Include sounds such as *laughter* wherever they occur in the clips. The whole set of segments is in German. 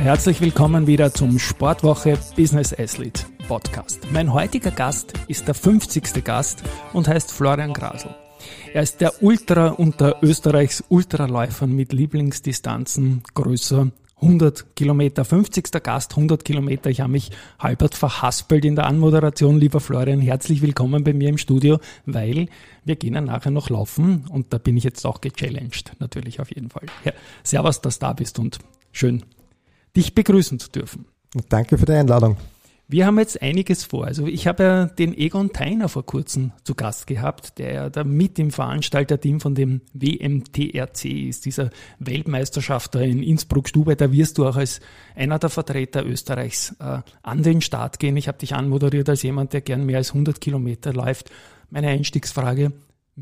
Herzlich willkommen wieder zum Sportwoche Business Athlete Podcast. Mein heutiger Gast ist der 50. Gast und heißt Florian Grasel. Er ist der Ultra unter Österreichs Ultraläufern mit Lieblingsdistanzen größer 100 Kilometer. 50. Gast, 100 Kilometer. Ich habe mich halbert verhaspelt in der Anmoderation. Lieber Florian, herzlich willkommen bei mir im Studio, weil wir gehen ja nachher noch laufen und da bin ich jetzt auch gechallenged, natürlich auf jeden Fall. Ja, servus, dass du da bist und schön, dich begrüßen zu dürfen. Danke für die Einladung. Wir haben jetzt einiges vor. Also ich habe ja den Egon Theiner vor kurzem zu Gast gehabt, der ja da mit im Veranstalterteam von dem WMTRC ist, dieser Weltmeisterschaft da in Innsbruck-Stube. Da wirst du auch als einer der Vertreter Österreichs äh, an den Start gehen. Ich habe dich anmoderiert als jemand, der gern mehr als 100 Kilometer läuft. Meine Einstiegsfrage,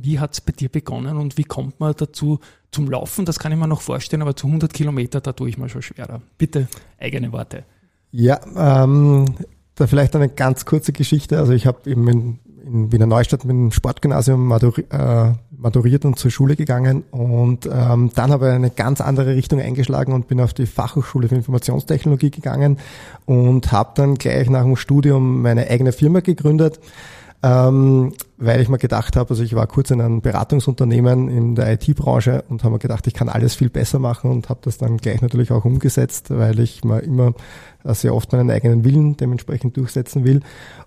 wie hat es bei dir begonnen und wie kommt man dazu zum Laufen? Das kann ich mir noch vorstellen, aber zu 100 Kilometer, da tue ich mir schon schwerer. Bitte eigene Worte. Ja, ähm, da vielleicht eine ganz kurze Geschichte. Also ich habe eben in, in Wiener Neustadt mit dem Sportgymnasium maturi äh, maturiert und zur Schule gegangen und ähm, dann habe ich eine ganz andere Richtung eingeschlagen und bin auf die Fachhochschule für Informationstechnologie gegangen und habe dann gleich nach dem Studium meine eigene Firma gegründet ähm, weil ich mir gedacht habe, also ich war kurz in einem Beratungsunternehmen in der IT-Branche und habe mir gedacht, ich kann alles viel besser machen und habe das dann gleich natürlich auch umgesetzt, weil ich mir immer sehr oft meinen eigenen Willen dementsprechend durchsetzen will.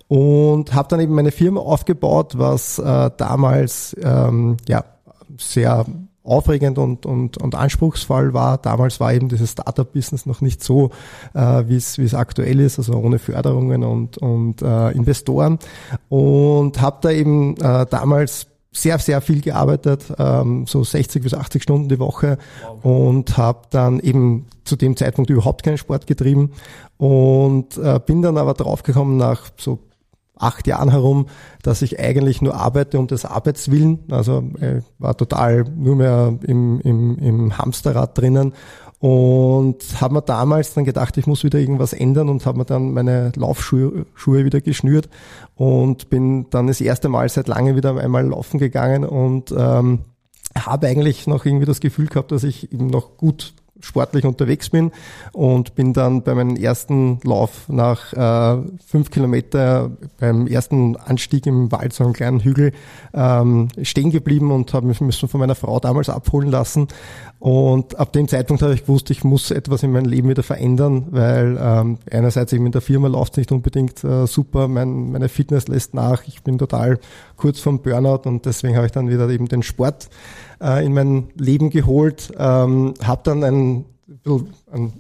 Und habe dann eben meine Firma aufgebaut, was äh, damals ähm, ja sehr aufregend und, und, und anspruchsvoll war. Damals war eben dieses Startup-Business noch nicht so, äh, wie es aktuell ist, also ohne Förderungen und, und äh, Investoren. Und habe da eben äh, damals sehr, sehr viel gearbeitet, ähm, so 60 bis 80 Stunden die Woche wow. und habe dann eben zu dem Zeitpunkt überhaupt keinen Sport getrieben und äh, bin dann aber draufgekommen nach so acht Jahren herum, dass ich eigentlich nur arbeite um des Arbeitswillen. Also äh, war total nur mehr im, im, im Hamsterrad drinnen und habe mir damals dann gedacht, ich muss wieder irgendwas ändern und habe mir dann meine Laufschuhe Schuhe wieder geschnürt und bin dann das erste Mal seit langem wieder einmal laufen gegangen und ähm, habe eigentlich noch irgendwie das Gefühl gehabt, dass ich eben noch gut sportlich unterwegs bin und bin dann bei meinem ersten Lauf nach äh, fünf Kilometer beim ersten Anstieg im Wald, so einem kleinen Hügel, ähm, stehen geblieben und habe mich müssen von meiner Frau damals abholen lassen. Und ab dem Zeitpunkt habe ich gewusst, ich muss etwas in meinem Leben wieder verändern, weil ähm, einerseits eben in der Firma läuft nicht unbedingt äh, super, mein, meine Fitness lässt nach, ich bin total kurz vom Burnout und deswegen habe ich dann wieder eben den Sport äh, in mein Leben geholt, ähm, habe dann ein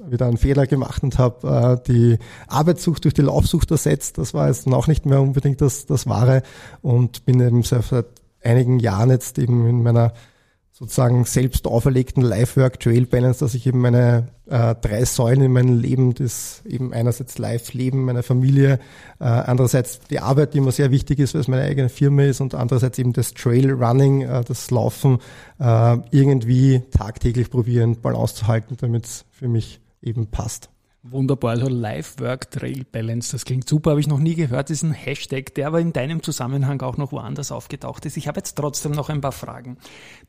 wieder einen Fehler gemacht und habe äh, die Arbeitssucht durch die Laufsucht ersetzt. Das war jetzt noch nicht mehr unbedingt das, das Wahre und bin eben seit einigen Jahren jetzt eben in meiner sozusagen selbst auferlegten Life-Work Trail Balance, dass ich eben meine äh, drei Säulen in meinem Leben, das eben einerseits Live-Leben, meine Familie, äh, andererseits die Arbeit, die immer sehr wichtig ist, weil es meine eigene Firma ist und andererseits eben das Trail Running, äh, das Laufen, äh, irgendwie tagtäglich probieren, Balance zu halten, damit es für mich eben passt. Wunderbar, also Life Work Trail Balance, das klingt super, habe ich noch nie gehört, das ist ein Hashtag, der aber in deinem Zusammenhang auch noch woanders aufgetaucht ist. Ich habe jetzt trotzdem noch ein paar Fragen.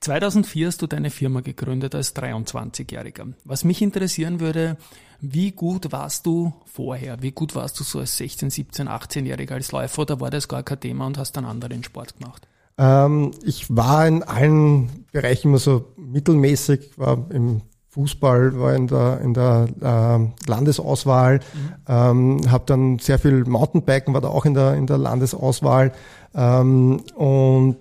2004 hast du deine Firma gegründet als 23-Jähriger. Was mich interessieren würde, wie gut warst du vorher? Wie gut warst du so als 16, 17, 18-Jähriger als Läufer oder war das gar kein Thema und hast dann anderen Sport gemacht? Ähm, ich war in allen Bereichen immer so mittelmäßig, war im Fußball war in der, in der äh, Landesauswahl, mhm. ähm, habe dann sehr viel Mountainbiken, war da auch in der, in der Landesauswahl ähm, und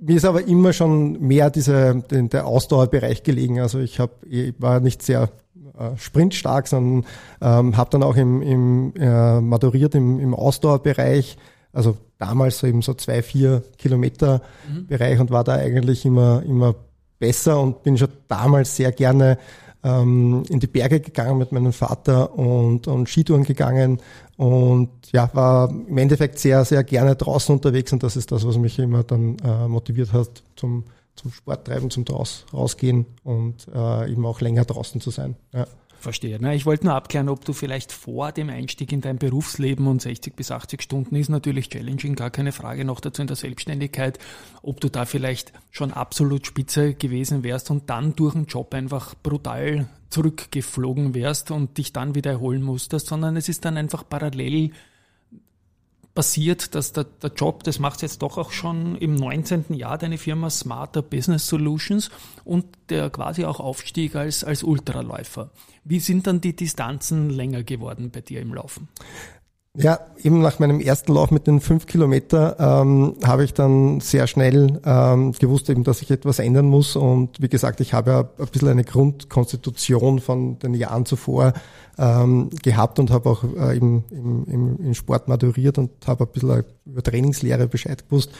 mir ist aber immer schon mehr diese, den, der Ausdauerbereich gelegen. Also ich, hab, ich war nicht sehr äh, sprintstark, sondern ähm, habe dann auch im, im äh, maturiert im, im Ausdauerbereich, also damals so eben so zwei, vier Kilometer mhm. Bereich und war da eigentlich immer, immer besser und bin schon damals sehr gerne ähm, in die Berge gegangen mit meinem Vater und, und Skitouren gegangen und ja, war im Endeffekt sehr, sehr gerne draußen unterwegs und das ist das, was mich immer dann äh, motiviert hat zum, zum Sporttreiben, zum draus, rausgehen und äh, eben auch länger draußen zu sein. Ja. Verstehe. Na, ich wollte nur abklären, ob du vielleicht vor dem Einstieg in dein Berufsleben und 60 bis 80 Stunden ist natürlich challenging, gar keine Frage, noch dazu in der Selbstständigkeit, ob du da vielleicht schon absolut spitze gewesen wärst und dann durch den Job einfach brutal zurückgeflogen wärst und dich dann wieder erholen musstest, sondern es ist dann einfach parallel passiert, dass der, der Job, das macht jetzt doch auch schon im 19. Jahr deine Firma Smarter Business Solutions und der quasi auch Aufstieg als, als Ultraläufer. Wie sind dann die Distanzen länger geworden bei dir im Laufen? Ja, eben nach meinem ersten Lauf mit den fünf Kilometer ähm, habe ich dann sehr schnell ähm, gewusst, eben, dass ich etwas ändern muss. Und wie gesagt, ich habe ja ein bisschen eine Grundkonstitution von den Jahren zuvor ähm, gehabt und habe auch äh, im, im, im, im Sport maturiert und habe ein bisschen über Trainingslehre Bescheid gewusst.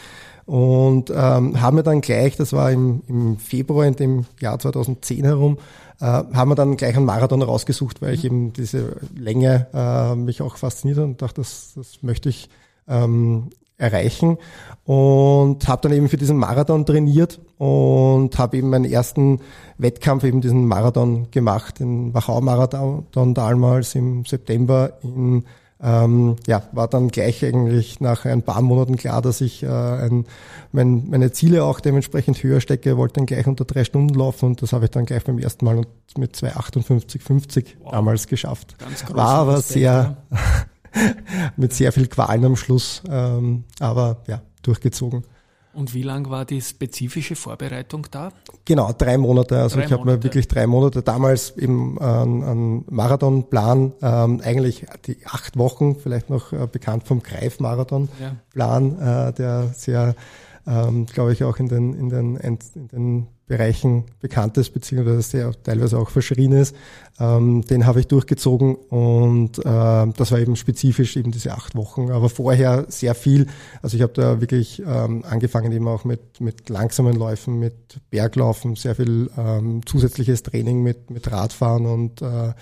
Und ähm, haben wir dann gleich, das war im, im Februar in dem Jahr 2010 herum, äh, haben wir dann gleich einen Marathon rausgesucht, weil ich mhm. eben diese Länge äh, mich auch fasziniert und dachte, das, das möchte ich ähm, erreichen und habe dann eben für diesen Marathon trainiert und habe eben meinen ersten Wettkampf eben diesen Marathon gemacht, den Wachau-Marathon damals im September in ähm, ja, war dann gleich eigentlich nach ein paar Monaten klar, dass ich äh, ein, mein, meine Ziele auch dementsprechend höher stecke, wollte dann gleich unter drei Stunden laufen und das habe ich dann gleich beim ersten Mal mit 2,58,50 wow. damals geschafft. War aber sehr, *laughs* mit sehr viel Qualen am Schluss, ähm, aber ja, durchgezogen. Und wie lang war die spezifische Vorbereitung da? Genau, drei Monate. Also drei ich habe mir wirklich drei Monate damals eben einen, einen Marathonplan, ähm, eigentlich die acht Wochen, vielleicht noch äh, bekannt vom Greif-Marathon-Plan, ja. äh, der sehr ähm, glaube ich, auch in den, in den, in den Bereichen bekannt ist, beziehungsweise der teilweise auch verschrien ist. Ähm, den habe ich durchgezogen und äh, das war eben spezifisch eben diese acht Wochen. Aber vorher sehr viel. Also ich habe da wirklich ähm, angefangen eben auch mit, mit langsamen Läufen, mit Berglaufen, sehr viel ähm, zusätzliches Training mit, mit Radfahren und äh,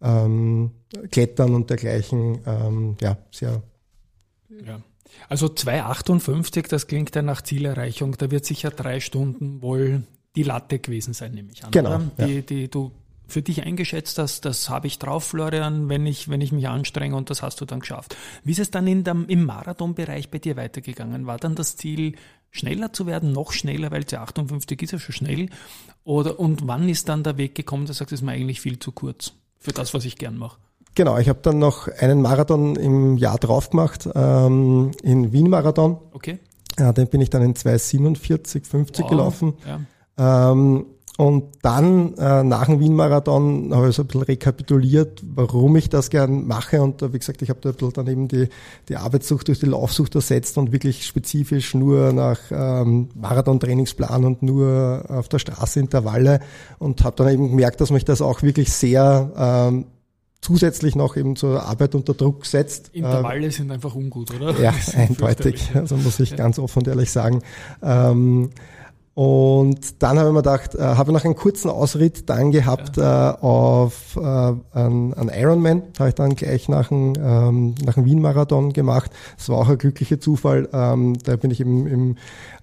ähm, Klettern und dergleichen. Ähm, ja, sehr. Ja. Also 2,58, das klingt ja nach Zielerreichung. Da wird sicher drei Stunden wohl die Latte gewesen sein, nehme ich an. Genau. Die, ja. die du für dich eingeschätzt hast, das habe ich drauf, Florian, wenn ich, wenn ich mich anstrenge und das hast du dann geschafft. Wie ist es dann in dem, im Marathonbereich bei dir weitergegangen? War dann das Ziel, schneller zu werden, noch schneller, weil C58 ist ja schon schnell? Oder, und wann ist dann der Weg gekommen, dass du sagst, das ist mir eigentlich viel zu kurz für das, was ich gern mache? Genau, ich habe dann noch einen Marathon im Jahr drauf gemacht, ähm, in Wien Marathon. Okay. Ja, den bin ich dann in 2,47, 50 wow. gelaufen. Ja. Ähm, und dann äh, nach dem Wien-Marathon habe ich so ein bisschen rekapituliert, warum ich das gern mache. Und äh, wie gesagt, ich habe da ein bisschen dann eben die, die Arbeitssucht durch die Laufsucht ersetzt und wirklich spezifisch nur nach ähm, Marathon-Trainingsplan und nur auf der Straße Intervalle und habe dann eben gemerkt, dass mich das auch wirklich sehr ähm, zusätzlich noch eben zur Arbeit unter Druck setzt. Intervalle äh, sind einfach ungut, oder? Ja, eindeutig. Also muss ich ja. ganz offen und ehrlich sagen. Ähm, und dann habe ich mir gedacht, äh, habe noch einen kurzen Ausritt dann gehabt ja. äh, auf äh, einen, einen Ironman, habe ich dann gleich nach dem, ähm, nach dem Wien-Marathon gemacht. Das war auch ein glücklicher Zufall. Ähm, da bin ich im, im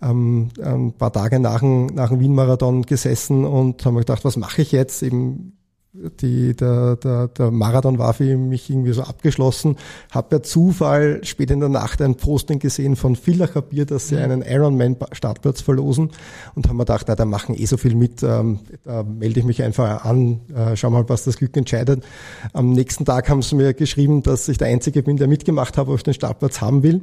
ähm, ein paar Tage nach dem, nach dem Wien-Marathon gesessen und habe mir gedacht, was mache ich jetzt? Eben die, der, der, der Marathon war für mich irgendwie so abgeschlossen. Habe per Zufall spät in der Nacht ein Posting gesehen von Villacher Bier, dass sie mhm. einen Ironman-Startplatz verlosen und haben mir gedacht, na, da machen eh so viel mit, ähm, da melde ich mich einfach an, äh, schau mal, was das Glück entscheidet. Am nächsten Tag haben sie mir geschrieben, dass ich der Einzige bin, der mitgemacht habe, ob ich den Startplatz haben will.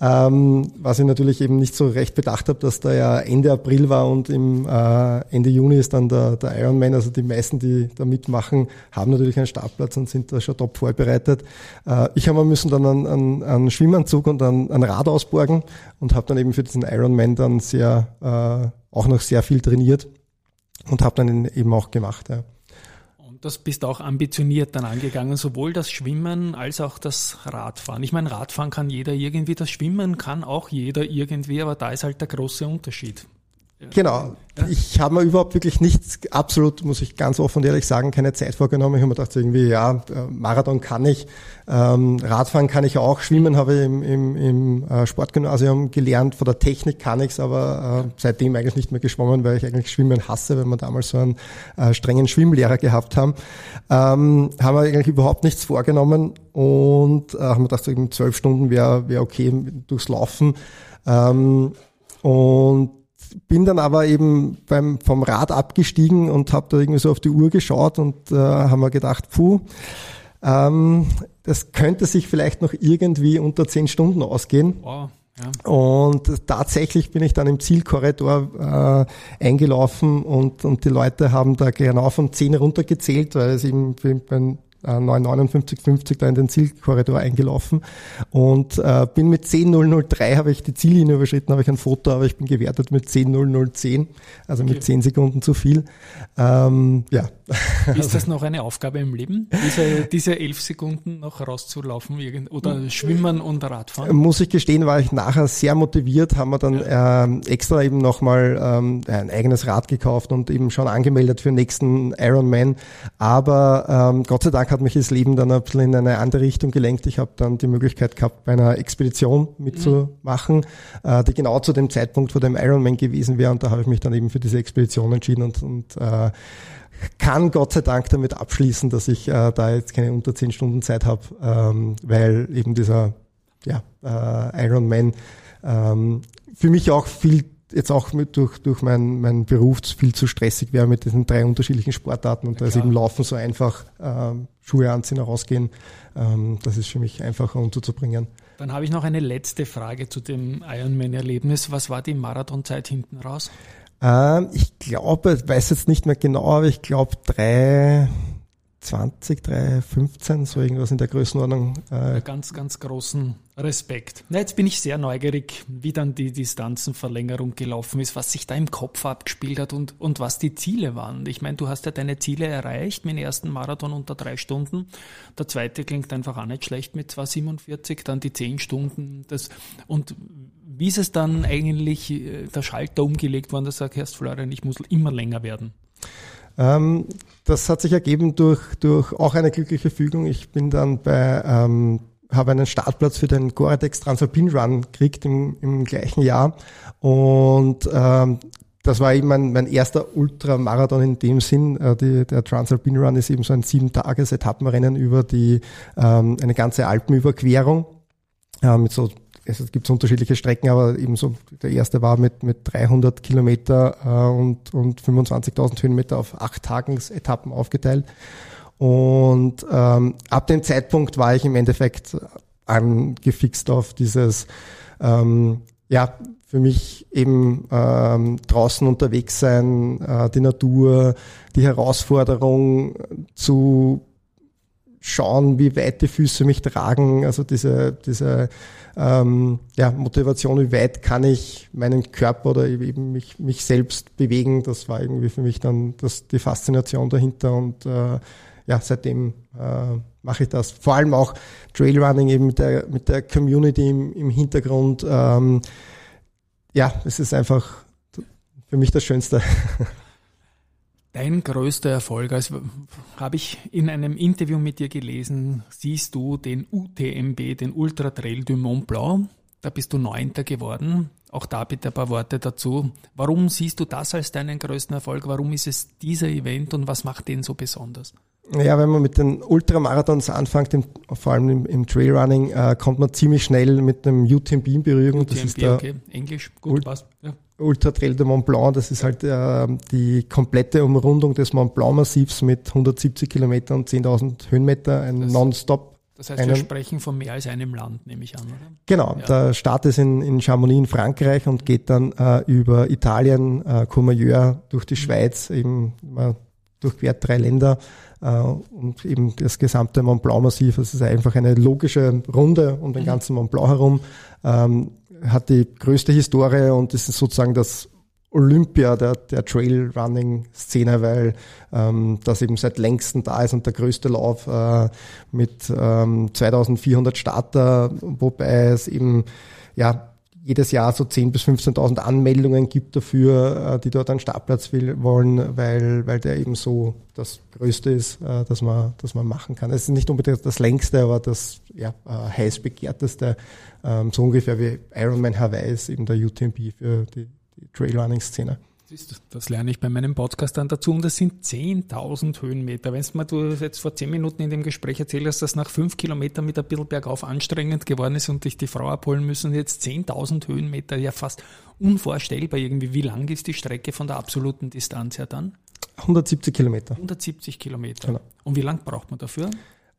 Ja. Ähm, was ich natürlich eben nicht so recht bedacht habe, dass da ja Ende April war und im äh, Ende Juni ist dann der, der Ironman, also die meisten, die da mit mitmachen, haben natürlich einen Startplatz und sind da schon top vorbereitet. Äh, ich habe müssen dann einen, einen, einen Schwimmanzug und ein, ein Rad ausborgen und habe dann eben für diesen Ironman dann sehr, äh, auch noch sehr viel trainiert und habe dann eben auch gemacht. Ja. Und das bist auch ambitioniert dann angegangen, sowohl das Schwimmen als auch das Radfahren. Ich meine, Radfahren kann jeder irgendwie, das Schwimmen kann auch jeder irgendwie, aber da ist halt der große Unterschied. Genau. Ich habe mir überhaupt wirklich nichts, absolut, muss ich ganz offen und ehrlich sagen, keine Zeit vorgenommen. Ich habe mir gedacht, irgendwie, ja, äh, Marathon kann ich, ähm, Radfahren kann ich auch, Schwimmen habe ich im, im, im äh, Sportgymnasium gelernt, von der Technik kann ich es, aber äh, seitdem eigentlich nicht mehr geschwommen, weil ich eigentlich Schwimmen hasse, weil wir damals so einen äh, strengen Schwimmlehrer gehabt haben. Ähm, haben wir eigentlich überhaupt nichts vorgenommen und äh, haben mir gedacht, so zwölf Stunden wäre wär okay durchs Laufen. Ähm, und bin dann aber eben beim, vom Rad abgestiegen und habe da irgendwie so auf die Uhr geschaut und äh, haben wir gedacht, puh, ähm, das könnte sich vielleicht noch irgendwie unter zehn Stunden ausgehen. Wow. Ja. Und tatsächlich bin ich dann im Zielkorridor äh, eingelaufen und, und die Leute haben da genau von zehn runtergezählt, weil es eben beim 95950 da in den Zielkorridor eingelaufen und äh, bin mit 10003 habe ich die Ziellinie überschritten, habe ich ein Foto, aber ich bin gewertet mit 10010, also okay. mit 10 Sekunden zu viel. Ähm, ja. *laughs* Ist das noch eine Aufgabe im Leben, diese, diese elf Sekunden noch rauszulaufen oder schwimmen und Radfahren? Muss ich gestehen, war ich nachher sehr motiviert, haben wir dann ja. ähm, extra eben nochmal ähm, ein eigenes Rad gekauft und eben schon angemeldet für den nächsten Ironman, aber ähm, Gott sei Dank hat mich das Leben dann ein bisschen in eine andere Richtung gelenkt. Ich habe dann die Möglichkeit gehabt, bei einer Expedition mitzumachen, mhm. äh, die genau zu dem Zeitpunkt vor dem Ironman gewesen wäre. Und da habe ich mich dann eben für diese Expedition entschieden und, und äh, kann Gott sei Dank damit abschließen, dass ich äh, da jetzt keine unter zehn Stunden Zeit habe, ähm, weil eben dieser ja, äh, Ironman ähm, für mich auch viel jetzt auch mit durch, durch mein, mein Beruf viel zu stressig wäre mit diesen drei unterschiedlichen Sportarten und ja, da ist eben Laufen so einfach, ähm, Schuhe anziehen, rausgehen. Ähm, das ist für mich einfacher unterzubringen. Dann habe ich noch eine letzte Frage zu dem Ironman-Erlebnis. Was war die Marathonzeit hinten raus? Ähm, ich glaube, weiß jetzt nicht mehr genau, aber ich glaube drei, 20, 3, 15, so irgendwas in der Größenordnung. Äh. Ganz, ganz großen Respekt. Na, jetzt bin ich sehr neugierig, wie dann die Distanzenverlängerung gelaufen ist, was sich da im Kopf abgespielt hat und, und was die Ziele waren. Ich meine, du hast ja deine Ziele erreicht dem ersten Marathon unter drei Stunden. Der zweite klingt einfach auch nicht schlecht mit 2,47, dann die zehn Stunden. Das, und wie ist es dann eigentlich äh, der Schalter umgelegt worden, dass du sagst, Florian, ich muss immer länger werden? Ähm, das hat sich ergeben durch, durch auch eine glückliche Fügung. Ich bin dann bei, ähm, habe einen Startplatz für den Gore-Tex Transalpin Run gekriegt im, im gleichen Jahr und ähm, das war eben mein, mein erster Ultramarathon in dem Sinn. Äh, die, der Transalpin Run ist eben so ein sieben Tages Etappenrennen über die ähm, eine ganze Alpenüberquerung äh, mit so es gibt unterschiedliche Strecken, aber eben so der erste war mit, mit 300 Kilometer äh, und, und 25.000 Höhenmeter auf acht Tagesetappen aufgeteilt. Und ähm, ab dem Zeitpunkt war ich im Endeffekt angefixt auf dieses, ähm, ja, für mich eben ähm, draußen unterwegs sein, äh, die Natur, die Herausforderung zu schauen, wie weit die Füße mich tragen, also diese, diese ähm, ja, Motivation, wie weit kann ich meinen Körper oder eben mich, mich selbst bewegen, das war irgendwie für mich dann das, die Faszination dahinter und äh, ja, seitdem äh, mache ich das. Vor allem auch Trailrunning eben mit der, mit der Community im, im Hintergrund. Ähm, ja, es ist einfach für mich das Schönste. *laughs* Dein größter Erfolg, also habe ich in einem Interview mit dir gelesen, siehst du den UTMB, den Ultra Trail du Mont Blanc. Da bist du Neunter geworden. Auch da bitte ein paar Worte dazu. Warum siehst du das als deinen größten Erfolg? Warum ist es dieser Event und was macht den so besonders? Ja, wenn man mit den Ultramarathons anfängt, im, vor allem im, im Trailrunning, äh, kommt man ziemlich schnell mit einem UTMB in Berührung. UTMB, das ist der okay. Englisch, gut, passt. Ja. Ultra Trail de Mont Blanc, das ist halt äh, die komplette Umrundung des Mont Blanc Massivs mit 170 Kilometern und 10.000 Höhenmeter, ein Nonstop. Das heißt, wir sprechen von mehr als einem Land, nehme ich an, oder? Genau, ja. der Start ist in, in Chamonix in Frankreich und geht dann äh, über Italien, äh, Courmayeur, durch die mhm. Schweiz, eben man durchquert drei Länder äh, und eben das gesamte Mont Blanc Massiv. Es ist einfach eine logische Runde um den mhm. ganzen Mont Blanc herum. Ähm, hat die größte Historie und ist sozusagen das Olympia der, der Trailrunning-Szene, weil ähm, das eben seit längsten da ist und der größte Lauf äh, mit ähm, 2400 Starter, wobei es eben ja jedes Jahr so 10.000 bis 15.000 Anmeldungen gibt dafür, äh, die dort einen Startplatz will, wollen, weil, weil der eben so das Größte ist, äh, dass man, dass man machen kann. Es ist nicht unbedingt das längste, aber das ja, äh, heiß begehrteste, ähm, so ungefähr wie Ironman Hawaii ist eben der UTMB für die, die Trailrunning-Szene. Das lerne ich bei meinem Podcast dann dazu und das sind 10.000 Höhenmeter. Wenn du mir jetzt vor 10 Minuten in dem Gespräch erzählt hast, dass nach 5 Kilometern mit ein bisschen bergauf anstrengend geworden ist und dich die Frau abholen müssen, jetzt 10.000 Höhenmeter, ja fast unvorstellbar irgendwie. Wie lang ist die Strecke von der absoluten Distanz her dann? 170 Kilometer. 170 Kilometer. Genau. Und wie lang braucht man dafür?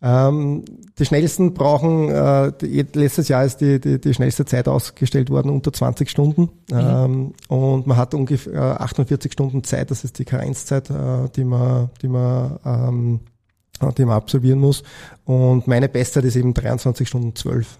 Ähm, die schnellsten brauchen, äh, die, letztes Jahr ist die, die, die schnellste Zeit ausgestellt worden unter 20 Stunden. Mhm. Ähm, und man hat ungefähr 48 Stunden Zeit, das ist die Karenzzeit, äh, die man, die man, ähm, die man absolvieren muss. Und meine Bestzeit ist eben 23 Stunden 12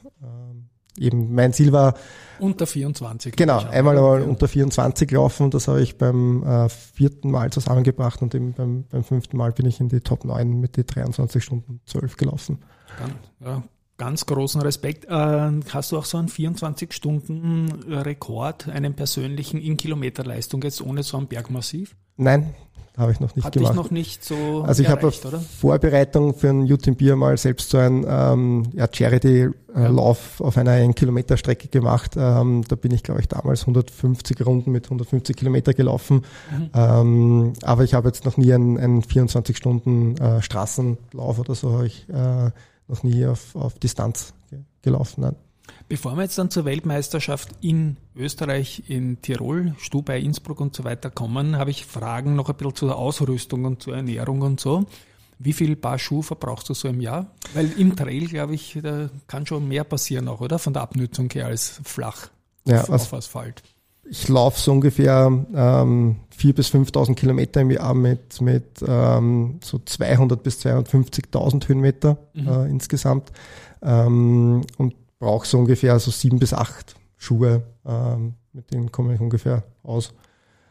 eben mein Ziel war. Unter 24. Genau, einmal einmal unter 24 laufen. Das habe ich beim äh, vierten Mal zusammengebracht und eben beim, beim fünften Mal bin ich in die Top 9 mit die 23 Stunden 12 gelaufen. Dann, ja, ganz großen Respekt. Äh, hast du auch so einen 24-Stunden-Rekord, einen persönlichen in Kilometerleistung jetzt ohne so ein Bergmassiv? Nein, habe ich noch nicht Hat gemacht. Dich noch nicht so Also ich habe? Vorbereitung für ein UTMB mal selbst so ein ähm, ja, Charity-Lauf ja. auf einer 1 Kilometer Strecke gemacht. Ähm, da bin ich, glaube ich, damals 150 Runden mit 150 Kilometer gelaufen. Mhm. Ähm, aber ich habe jetzt noch nie einen, einen 24 Stunden äh, Straßenlauf oder so habe ich äh, noch nie auf, auf Distanz gelaufen. Nein. Bevor wir jetzt dann zur Weltmeisterschaft in Österreich, in Tirol, Stubai, Innsbruck und so weiter kommen, habe ich Fragen noch ein bisschen zur Ausrüstung und zur Ernährung und so. Wie viel Paar Schuhe verbrauchst du so im Jahr? Weil im Trail, glaube ich, da kann schon mehr passieren auch, oder? Von der Abnutzung her als flach ja, auf also Asphalt. Ich laufe so ungefähr ähm, 4.000 bis 5.000 Kilometer im Jahr mit, mit ähm, so 200 bis 250.000 Höhenmeter mhm. äh, insgesamt. Ähm, und brauche so ungefähr so sieben bis acht Schuhe, ähm, mit denen komme ich ungefähr aus.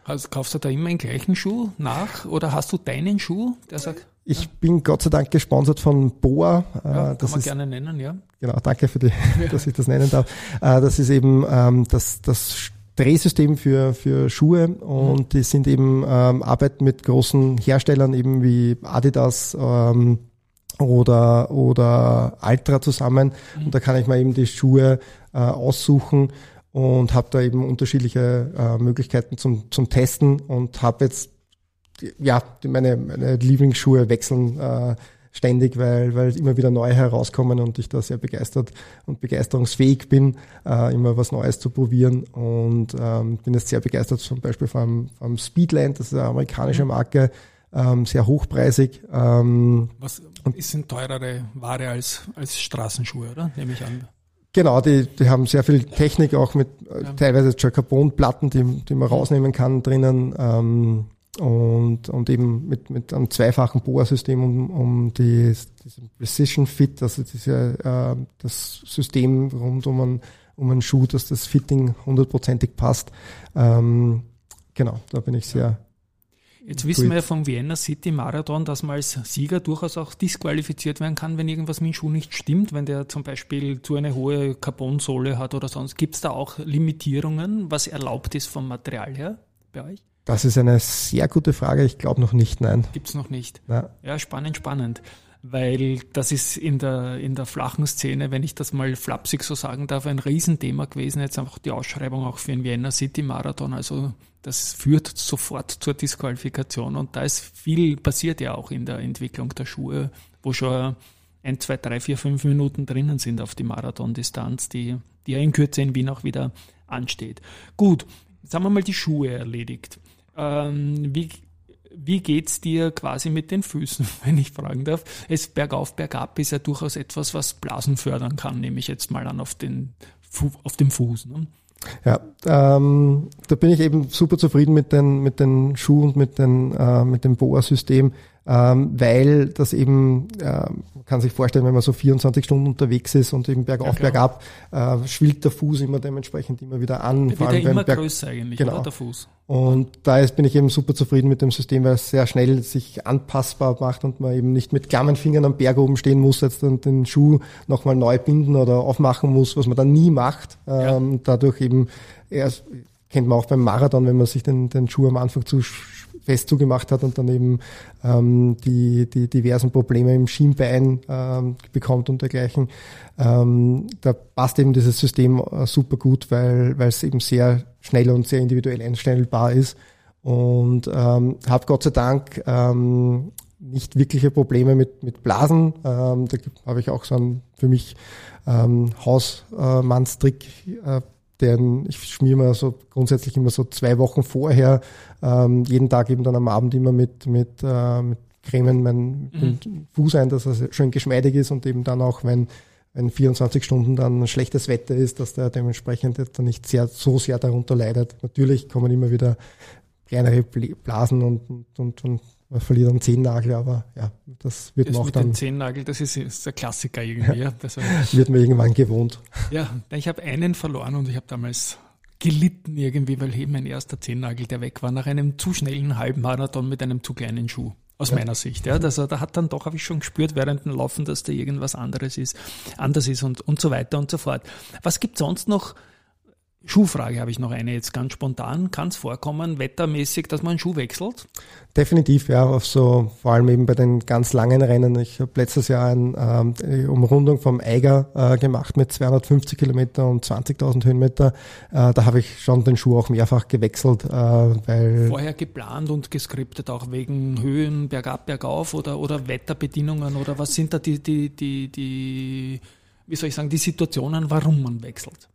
Also kaufst du da immer den gleichen Schuh nach oder hast du deinen Schuh, der sagt? Ich ja. bin Gott sei Dank gesponsert von Boa. Äh, ja, das kann man ist, gerne nennen, ja. Genau, danke für die, ja. *laughs* dass ich das nennen darf. Äh, das ist eben ähm, das, das Drehsystem für, für Schuhe und mhm. die sind eben ähm, arbeiten mit großen Herstellern eben wie Adidas, ähm, oder, oder Altra zusammen. Mhm. Und da kann ich mir eben die Schuhe äh, aussuchen und habe da eben unterschiedliche äh, Möglichkeiten zum, zum Testen und habe jetzt ja meine, meine Lieblingsschuhe wechseln äh, ständig, weil, weil immer wieder neue herauskommen und ich da sehr begeistert und begeisterungsfähig bin, äh, immer was Neues zu probieren und ähm, bin jetzt sehr begeistert zum Beispiel vom, vom Speedland, das ist eine amerikanische mhm. Marke, ähm, sehr hochpreisig. Ähm, Was ist denn teurere Ware als, als Straßenschuhe, oder? Nehme ich an. Genau, die, die haben sehr viel Technik, auch mit äh, ja. teilweise Carbonplatten, die, die man rausnehmen kann drinnen. Ähm, und, und eben mit, mit einem zweifachen Bohrsystem, um, um die, diesen Precision Fit, also diese, äh, das System rund um einen, um einen Schuh, dass das Fitting hundertprozentig passt. Ähm, genau, da bin ich sehr, Jetzt wissen wir ja vom Vienna City Marathon, dass man als Sieger durchaus auch disqualifiziert werden kann, wenn irgendwas mit dem Schuh nicht stimmt, wenn der zum Beispiel zu eine hohe Carbonsohle hat oder sonst. Gibt es da auch Limitierungen, was erlaubt ist vom Material her bei euch? Das ist eine sehr gute Frage. Ich glaube noch nicht, nein. Gibt es noch nicht. Ja. ja, spannend, spannend weil das ist in der, in der flachen Szene, wenn ich das mal flapsig so sagen darf, ein Riesenthema gewesen. Jetzt einfach die Ausschreibung auch für den Vienna City Marathon. Also das führt sofort zur Disqualifikation und da ist viel passiert ja auch in der Entwicklung der Schuhe, wo schon ein, zwei, drei, vier, fünf Minuten drinnen sind auf die Marathondistanz, die, die ja in Kürze in Wien auch wieder ansteht. Gut, jetzt haben wir mal die Schuhe erledigt. Ähm, wie wie geht's dir quasi mit den Füßen, *laughs* wenn ich fragen darf? Es bergauf, bergab ist ja durchaus etwas, was Blasen fördern kann, nehme ich jetzt mal an auf den auf dem Fuß. Ne? Ja, ähm, da bin ich eben super zufrieden mit den mit den Schuhen und mit den äh, mit dem Boa-System. Ähm, weil das eben, äh, man kann sich vorstellen, wenn man so 24 Stunden unterwegs ist und eben bergauf, ja, bergab, äh, schwillt der Fuß immer dementsprechend immer wieder an. Der wird ja immer Berg größer eigentlich, genau. oder, der Fuß? Und da ist, bin ich eben super zufrieden mit dem System, weil es sehr schnell sich anpassbar macht und man eben nicht mit klammen Fingern am Berg oben stehen muss, jetzt dann den Schuh nochmal neu binden oder aufmachen muss, was man dann nie macht. Ähm, ja. Dadurch eben, erst, kennt man auch beim Marathon, wenn man sich den, den Schuh am Anfang zu fest zugemacht hat und dann eben ähm, die, die diversen Probleme im Schienbein ähm, bekommt und dergleichen. Ähm, da passt eben dieses System äh, super gut, weil es eben sehr schnell und sehr individuell einstellbar ist und ähm, habe Gott sei Dank ähm, nicht wirkliche Probleme mit, mit Blasen. Ähm, da habe ich auch so einen für mich ähm, Hausmannstrick äh, denn ich schmier mir so grundsätzlich immer so zwei Wochen vorher, ähm, jeden Tag eben dann am Abend immer mit, mit, äh, mit Cremen meinen mhm. Fuß ein, dass er schön geschmeidig ist und eben dann auch, wenn, wenn 24 Stunden dann schlechtes Wetter ist, dass der dementsprechend dann nicht sehr, so sehr darunter leidet. Natürlich kommen immer wieder kleinere Blasen und, und, und, und man verliert einen Zehennagel, aber ja, das wird das man auch mit dann. Den Zehennagel, das ist, ist der Klassiker irgendwie. Ja. Das *laughs* wird man irgendwann gewohnt. Ja, ich habe einen verloren und ich habe damals gelitten irgendwie, weil eben mein erster Zehennagel, der weg war, nach einem zu schnellen Halbmarathon mit einem zu kleinen Schuh. Aus ja. meiner Sicht. Ja, also da hat dann doch, habe ich schon gespürt während dem Laufen, dass da irgendwas anderes ist, anders ist und, und so weiter und so fort. Was gibt sonst noch Schuhfrage habe ich noch eine jetzt ganz spontan. Kann es vorkommen, wettermäßig, dass man einen Schuh wechselt? Definitiv, ja, auf so, vor allem eben bei den ganz langen Rennen. Ich habe letztes Jahr eine ähm, Umrundung vom Eiger äh, gemacht mit 250 Kilometer und 20.000 Höhenmeter. Äh, da habe ich schon den Schuh auch mehrfach gewechselt, äh, weil... Vorher geplant und geskriptet auch wegen Höhen, bergab, bergauf oder, oder Wetterbedingungen oder was sind da die, die, die, die, wie soll ich sagen, die Situationen, warum man wechselt?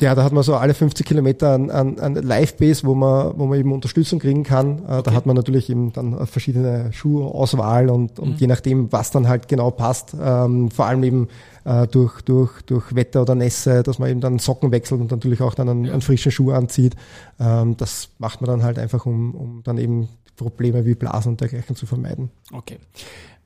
Ja, da hat man so alle 50 Kilometer an, an, an Live-Base, wo man, wo man eben Unterstützung kriegen kann. Äh, okay. Da hat man natürlich eben dann verschiedene Schuhauswahl und, und mhm. je nachdem, was dann halt genau passt, ähm, vor allem eben äh, durch, durch, durch Wetter oder Nässe, dass man eben dann Socken wechselt und natürlich auch dann einen, ja. einen frischen Schuh anzieht. Ähm, das macht man dann halt einfach, um, um dann eben Probleme wie Blasen und dergleichen zu vermeiden. Okay.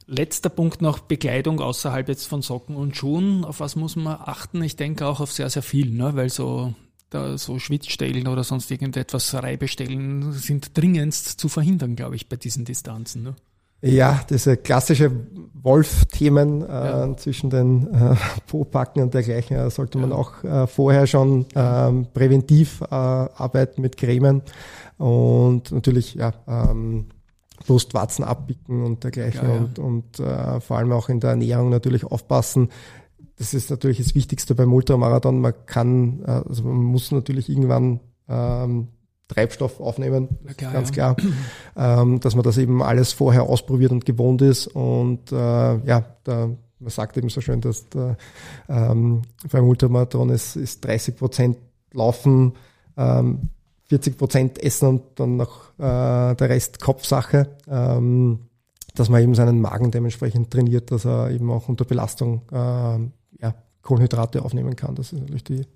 Letzter Punkt noch Bekleidung außerhalb jetzt von Socken und Schuhen. Auf was muss man achten? Ich denke auch auf sehr, sehr viel, ne? weil so, da so Schwitzstellen oder sonst irgendetwas Reibestellen sind dringendst zu verhindern, glaube ich, bei diesen Distanzen. Ne? Ja, diese klassische Wolf-Themen äh, ja. zwischen den äh, Po-Packen und dergleichen äh, sollte man ja. auch äh, vorher schon ähm, präventiv äh, arbeiten mit Cremen und natürlich ja ähm, Brustwarzen abbicken und dergleichen ja, und, und äh, vor allem auch in der Ernährung natürlich aufpassen. Das ist natürlich das Wichtigste beim Ultramarathon. Man kann, äh, also man muss natürlich irgendwann ähm, Treibstoff aufnehmen, klar, ganz ja. klar, *clears throat* ähm, dass man das eben alles vorher ausprobiert und gewohnt ist und äh, ja, da, man sagt eben so schön, dass der, ähm, beim Ultramarathon ist, ist 30 Prozent Laufen, ähm, 40 Prozent essen und dann noch äh, der Rest Kopfsache, ähm, dass man eben seinen Magen dementsprechend trainiert, dass er eben auch unter Belastung äh, ja, Kohlenhydrate aufnehmen kann. Das ist natürlich die,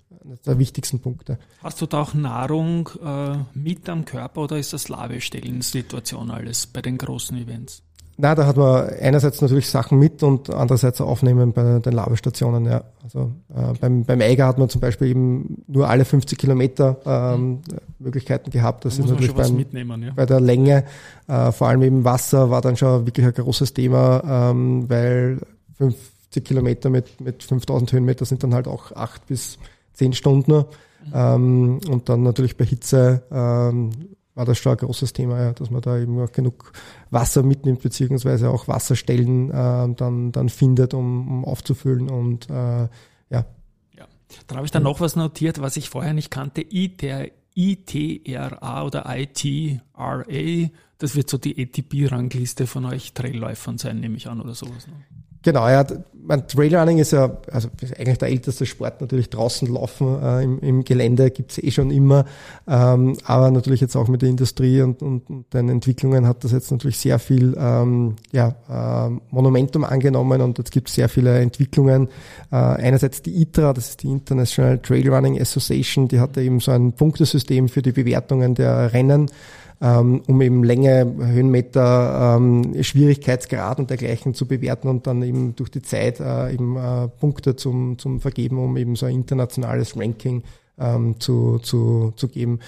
der wichtigsten Punkte. Hast du da auch Nahrung äh, mit am Körper oder ist das Labestellensituation alles bei den großen Events? Na, da hat man einerseits natürlich Sachen mit und andererseits aufnehmen bei den Labestationen. Ja. Also äh, beim, beim Eiger hat man zum Beispiel eben nur alle 50 Kilometer ähm. Möglichkeiten gehabt. Das da ist natürlich beim, ja. bei der Länge, äh, vor allem eben Wasser war dann schon wirklich ein großes Thema, ähm, weil 50 Kilometer mit, mit 5000 Höhenmeter sind dann halt auch acht bis zehn Stunden. Mhm. Ähm, und dann natürlich bei Hitze ähm, war das schon ein großes Thema, ja, dass man da eben auch genug Wasser mitnimmt, beziehungsweise auch Wasserstellen äh, dann, dann findet, um, um aufzufüllen und äh, ja. ja. Da habe ich dann noch was notiert, was ich vorher nicht kannte. ITRA oder ITRA, das wird so die ATP-Rangliste von euch Trailläufern sein, nehme ich an, oder sowas. Ne? Genau, ja, mein Trailrunning ist ja also ist eigentlich der älteste Sport, natürlich draußen laufen äh, im, im Gelände gibt's eh schon immer, ähm, aber natürlich jetzt auch mit der Industrie und, und, und den Entwicklungen hat das jetzt natürlich sehr viel ähm, ja, äh, Monumentum angenommen und jetzt gibt's sehr viele Entwicklungen. Äh, einerseits die ITRA, das ist die International Trail Running Association, die hat eben so ein Punktesystem für die Bewertungen der Rennen ähm, um eben Länge, Höhenmeter, ähm, Schwierigkeitsgrad und dergleichen zu bewerten und dann eben durch die Zeit äh, eben äh, Punkte zum, zum Vergeben, um eben so ein internationales Ranking ähm, zu, zu, zu geben.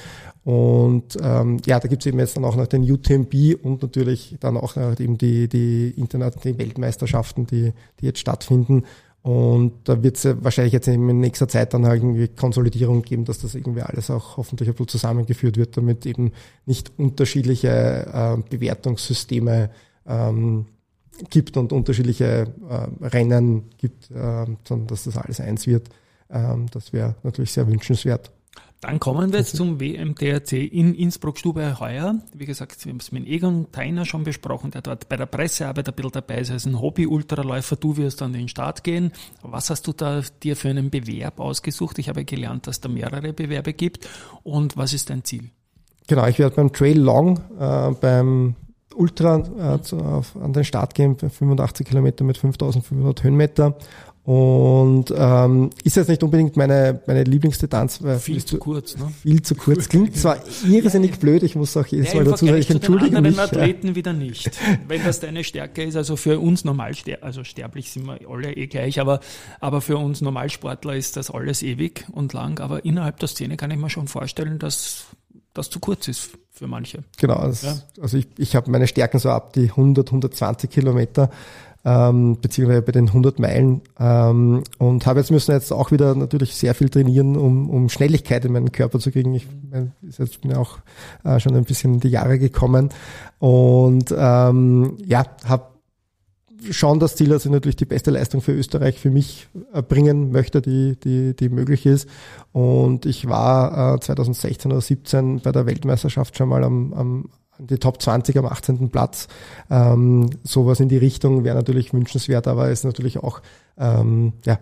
Und ähm, ja, da gibt es eben jetzt dann auch noch den UTMB und natürlich dann auch noch eben die, die internationalen Weltmeisterschaften, die, die jetzt stattfinden. Und da wird es ja wahrscheinlich jetzt in nächster Zeit dann halt irgendwie Konsolidierung geben, dass das irgendwie alles auch hoffentlich ein bisschen zusammengeführt wird, damit eben nicht unterschiedliche äh, Bewertungssysteme ähm, gibt und unterschiedliche äh, Rennen gibt, äh, sondern dass das alles eins wird. Ähm, das wäre natürlich sehr wünschenswert. Dann kommen wir jetzt zum WMDRC in Innsbruck-Stube heuer. Wie gesagt, wir haben es mit Egon Teiner schon besprochen, der dort bei der Pressearbeit ein bisschen dabei ist, als ein Hobby-Ultraläufer. Du wirst an den Start gehen. Was hast du da dir für einen Bewerb ausgesucht? Ich habe gelernt, dass da mehrere Bewerbe gibt. Und was ist dein Ziel? Genau, ich werde beim Trail Long, äh, beim Ultra äh, zu, auf, an den Start gehen, 85 Kilometer mit 5500 Höhenmeter und ähm, ist jetzt nicht unbedingt meine, meine Lieblingsdistanz, weil viel zu kurz, ne? Viel zu kurz. Klingt zwar irrsinnig blöd, ich muss auch jedes ja, Mal dazu sagen, ich entschuldige mich. anderen Athleten ja. wieder nicht. Wenn das deine Stärke ist, also für uns normal, also sterblich sind wir alle eh gleich, aber, aber für uns Normalsportler ist das alles ewig und lang. Aber innerhalb der Szene kann ich mir schon vorstellen, dass das zu kurz ist für manche. Genau, also, ja. also ich, ich habe meine Stärken so ab die 100, 120 Kilometer ähm, beziehungsweise bei den 100 Meilen ähm, und habe jetzt müssen jetzt auch wieder natürlich sehr viel trainieren, um, um Schnelligkeit in meinen Körper zu kriegen. Ich mein, ist jetzt mir auch äh, schon ein bisschen in die Jahre gekommen und ähm, ja, habe schon das Ziel, dass ich natürlich die beste Leistung für Österreich für mich äh, bringen möchte, die, die, die möglich ist. Und ich war äh, 2016 oder 17 bei der Weltmeisterschaft schon mal am, am die Top 20 am 18. Platz. Ähm, sowas in die Richtung wäre natürlich wünschenswert, aber ist natürlich auch ähm, ja,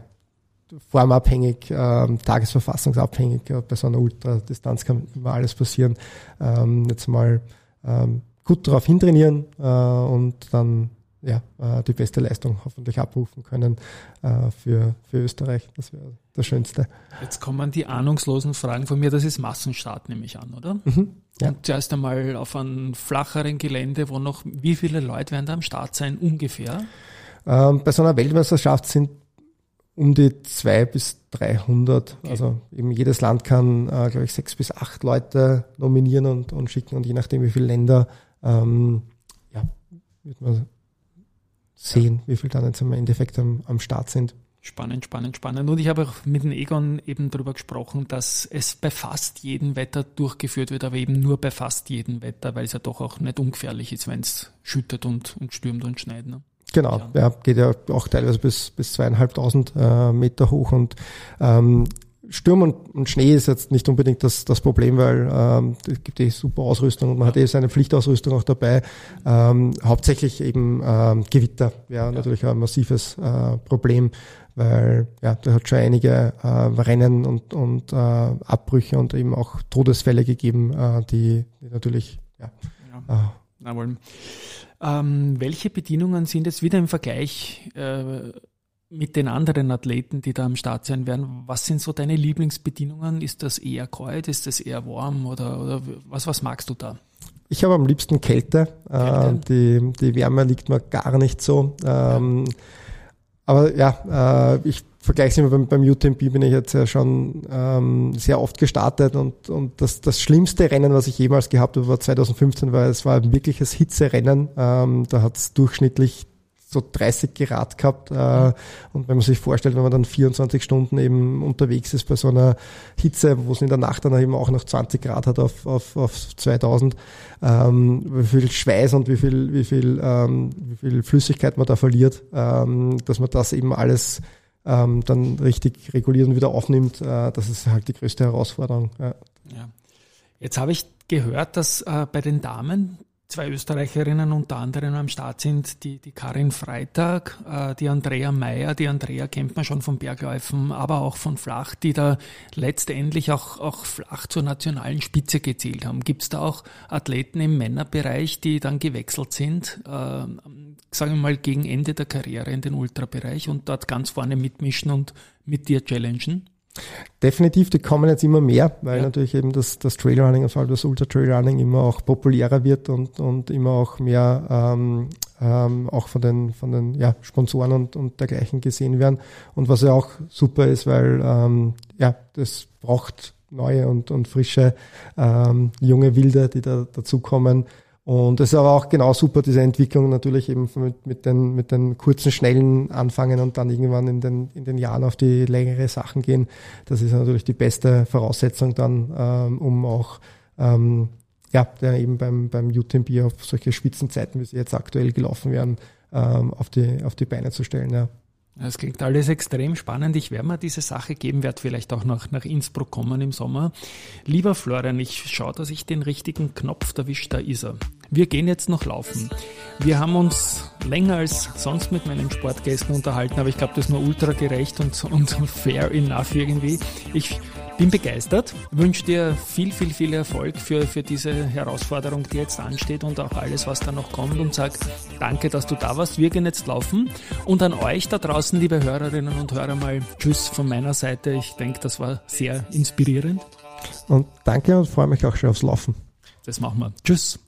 formabhängig, ähm, tagesverfassungsabhängig. Bei so einer Ultradistanz kann immer alles passieren. Ähm, jetzt mal ähm, gut darauf hintrainieren äh, und dann ja, äh, die beste Leistung hoffentlich abrufen können äh, für, für Österreich. Das wäre das Schönste. Jetzt kommen die ahnungslosen Fragen von mir. Das ist Massenstart, nehme ich an, oder? Mhm, ja. Und zuerst einmal auf einem flacheren Gelände, wo noch, wie viele Leute werden da am Start sein, ungefähr? Ähm, bei so einer Weltmeisterschaft sind um die zwei bis 300. Okay. Also eben jedes Land kann, äh, glaube ich, sechs bis acht Leute nominieren und, und schicken und je nachdem, wie viele Länder, ähm, ja, wird man sehen, wie viele dann jetzt im Endeffekt am, am Start sind. Spannend, spannend, spannend. Und ich habe auch mit dem Egon eben darüber gesprochen, dass es bei fast jedem Wetter durchgeführt wird, aber eben nur bei fast jedem Wetter, weil es ja doch auch nicht ungefährlich ist, wenn es schüttet und, und stürmt und schneit. Ne? Genau, ja, geht ja auch teilweise bis, bis zweieinhalbtausend äh, Meter hoch und ähm, Sturm und, und, Schnee ist jetzt nicht unbedingt das, das Problem, weil ähm, es gibt eh super Ausrüstung und man hat eh seine Pflichtausrüstung auch dabei. Ähm, hauptsächlich eben ähm, Gewitter, ja, ja, natürlich ein massives äh, Problem, weil ja, da hat schon einige äh, Rennen und, und äh, Abbrüche und eben auch Todesfälle gegeben, äh, die, die natürlich ja, ja. Äh, Na, wollen. Ähm, welche Bedingungen sind jetzt wieder im Vergleich äh, mit den anderen Athleten, die da am Start sein werden, was sind so deine Lieblingsbedingungen? Ist das eher kalt, ist das eher warm oder, oder was, was magst du da? Ich habe am liebsten Kälte. Kälte. Äh, die, die Wärme liegt mir gar nicht so. Ähm, ja. Aber ja, äh, ich vergleiche es immer beim, beim UTMB bin ich jetzt ja schon ähm, sehr oft gestartet und, und das, das schlimmste Rennen, was ich jemals gehabt habe, war 2015, weil es war ein wirkliches Hitzerennen. Ähm, da hat es durchschnittlich so 30 Grad gehabt. Äh, und wenn man sich vorstellt, wenn man dann 24 Stunden eben unterwegs ist bei so einer Hitze, wo es in der Nacht dann eben auch noch 20 Grad hat auf, auf, auf 2000, ähm, wie viel Schweiß und wie viel, wie viel, ähm, wie viel Flüssigkeit man da verliert, ähm, dass man das eben alles ähm, dann richtig reguliert und wieder aufnimmt, äh, das ist halt die größte Herausforderung. Ja. ja. Jetzt habe ich gehört, dass äh, bei den Damen zwei Österreicherinnen unter anderem am Start sind, die, die Karin Freitag, äh, die Andrea Meyer. Die Andrea kennt man schon vom Bergläufen, aber auch von Flach, die da letztendlich auch, auch Flach zur nationalen Spitze gezählt haben. Gibt es da auch Athleten im Männerbereich, die dann gewechselt sind, äh, sagen wir mal gegen Ende der Karriere in den Ultrabereich und dort ganz vorne mitmischen und mit dir challengen? Definitiv, die kommen jetzt immer mehr, weil ja. natürlich eben das, das Trailrunning, vor allem das Ultra Trailrunning immer auch populärer wird und, und immer auch mehr ähm, ähm, auch von den, von den ja, Sponsoren und, und dergleichen gesehen werden. Und was ja auch super ist, weil ähm, ja, das braucht neue und, und frische ähm, junge Wilde, die da dazukommen. Und es ist aber auch genau super, diese Entwicklung natürlich eben mit, mit, den, mit den kurzen, schnellen anfangen und dann irgendwann in den, in den Jahren auf die längere Sachen gehen. Das ist natürlich die beste Voraussetzung dann, ähm, um auch ähm, ja, eben beim, beim UTMB auf solche Spitzenzeiten, wie sie jetzt aktuell gelaufen werden, ähm, auf, die, auf die Beine zu stellen. Ja. Es klingt alles extrem spannend. Ich werde mir diese Sache geben, werde vielleicht auch noch nach Innsbruck kommen im Sommer. Lieber Florian, ich schaue, dass ich den richtigen Knopf erwische, da ist er. Wir gehen jetzt noch laufen. Wir haben uns länger als sonst mit meinen Sportgästen unterhalten, aber ich glaube, das ist nur ultra gerecht und, und fair enough irgendwie. Ich bin begeistert, wünsche dir viel, viel, viel Erfolg für, für diese Herausforderung, die jetzt ansteht und auch alles, was da noch kommt und sag danke, dass du da warst. Wir gehen jetzt laufen und an euch da draußen, liebe Hörerinnen und Hörer, mal Tschüss von meiner Seite. Ich denke, das war sehr inspirierend. Und danke und freue mich auch schon aufs Laufen. Das machen wir. Tschüss.